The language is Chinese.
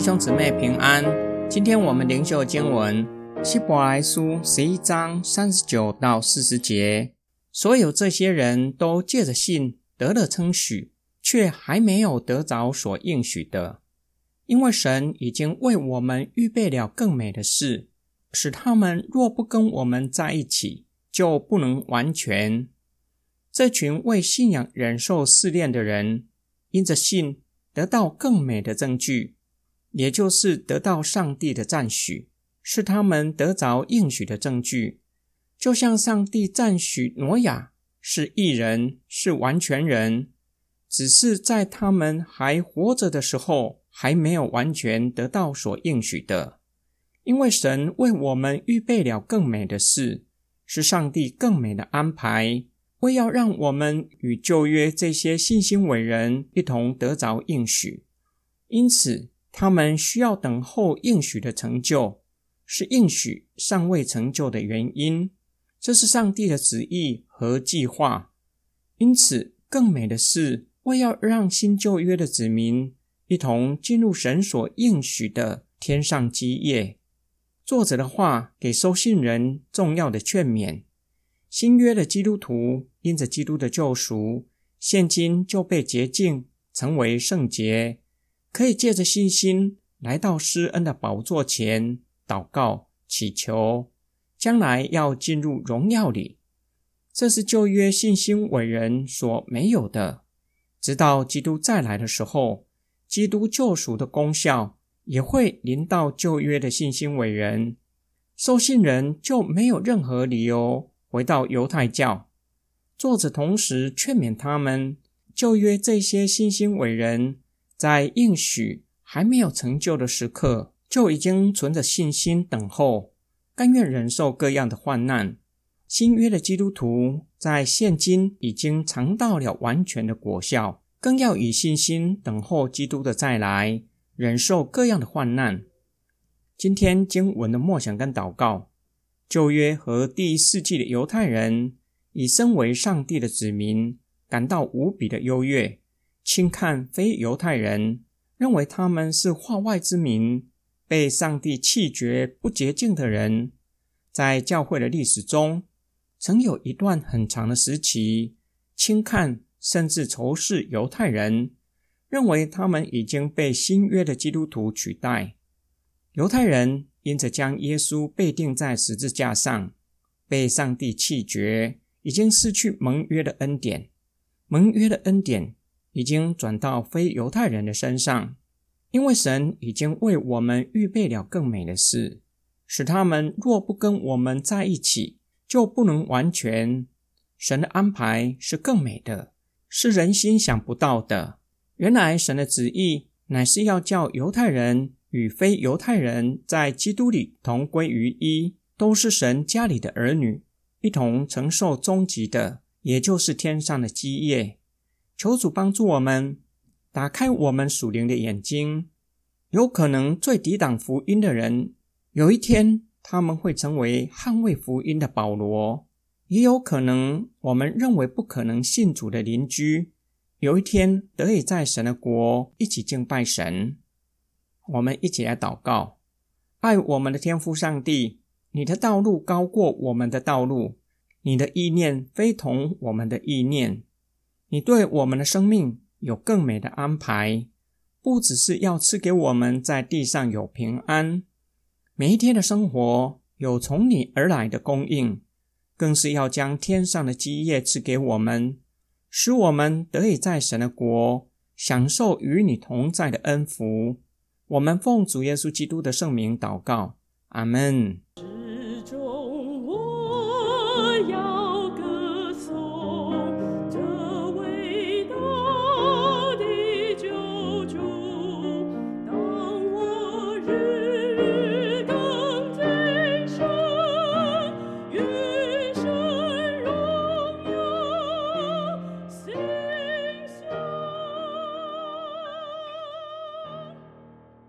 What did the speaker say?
弟兄姊妹平安。今天我们灵修经文希伯来书十一章三十九到四十节。所有这些人都借着信得了称许，却还没有得着所应许的，因为神已经为我们预备了更美的事，使他们若不跟我们在一起，就不能完全。这群为信仰忍受试炼的人，因着信得到更美的证据。也就是得到上帝的赞许，是他们得着应许的证据。就像上帝赞许挪亚是异人，是完全人，只是在他们还活着的时候，还没有完全得到所应许的。因为神为我们预备了更美的事，是上帝更美的安排，为要让我们与旧约这些信心伟人一同得着应许。因此。他们需要等候应许的成就，是应许尚未成就的原因。这是上帝的旨意和计划。因此，更美的是为要让新旧约的子民一同进入神所应许的天上基业。作者的话给收信人重要的劝勉：新约的基督徒因着基督的救赎，现今就被洁净，成为圣洁。可以借着信心来到施恩的宝座前祷告祈求，将来要进入荣耀里。这是旧约信心伟人所没有的。直到基督再来的时候，基督救赎的功效也会临到旧约的信心伟人。受信人就没有任何理由回到犹太教。作者同时劝勉他们，旧约这些信心伟人。在应许还没有成就的时刻，就已经存着信心等候，甘愿忍受各样的患难。新约的基督徒在现今已经尝到了完全的果效，更要以信心等候基督的再来，忍受各样的患难。今天经文的默想跟祷告，旧约和第一世纪的犹太人，以身为上帝的子民，感到无比的优越。轻看非犹太人，认为他们是化外之民，被上帝弃绝、不洁净的人。在教会的历史中，曾有一段很长的时期，轻看甚至仇视犹太人，认为他们已经被新约的基督徒取代。犹太人因着将耶稣被钉在十字架上，被上帝弃绝，已经失去盟约的恩典。盟约的恩典。已经转到非犹太人的身上，因为神已经为我们预备了更美的事，使他们若不跟我们在一起，就不能完全。神的安排是更美的，是人心想不到的。原来神的旨意乃是要叫犹太人与非犹太人在基督里同归于一，都是神家里的儿女，一同承受终极的，也就是天上的基业。求主帮助我们打开我们属灵的眼睛。有可能最抵挡福音的人，有一天他们会成为捍卫福音的保罗；也有可能我们认为不可能信主的邻居，有一天得以在神的国一起敬拜神。我们一起来祷告：爱我们的天父上帝，你的道路高过我们的道路，你的意念非同我们的意念。你对我们的生命有更美的安排，不只是要赐给我们在地上有平安，每一天的生活有从你而来的供应，更是要将天上的基业赐给我们，使我们得以在神的国享受与你同在的恩福。我们奉主耶稣基督的圣名祷告，阿门。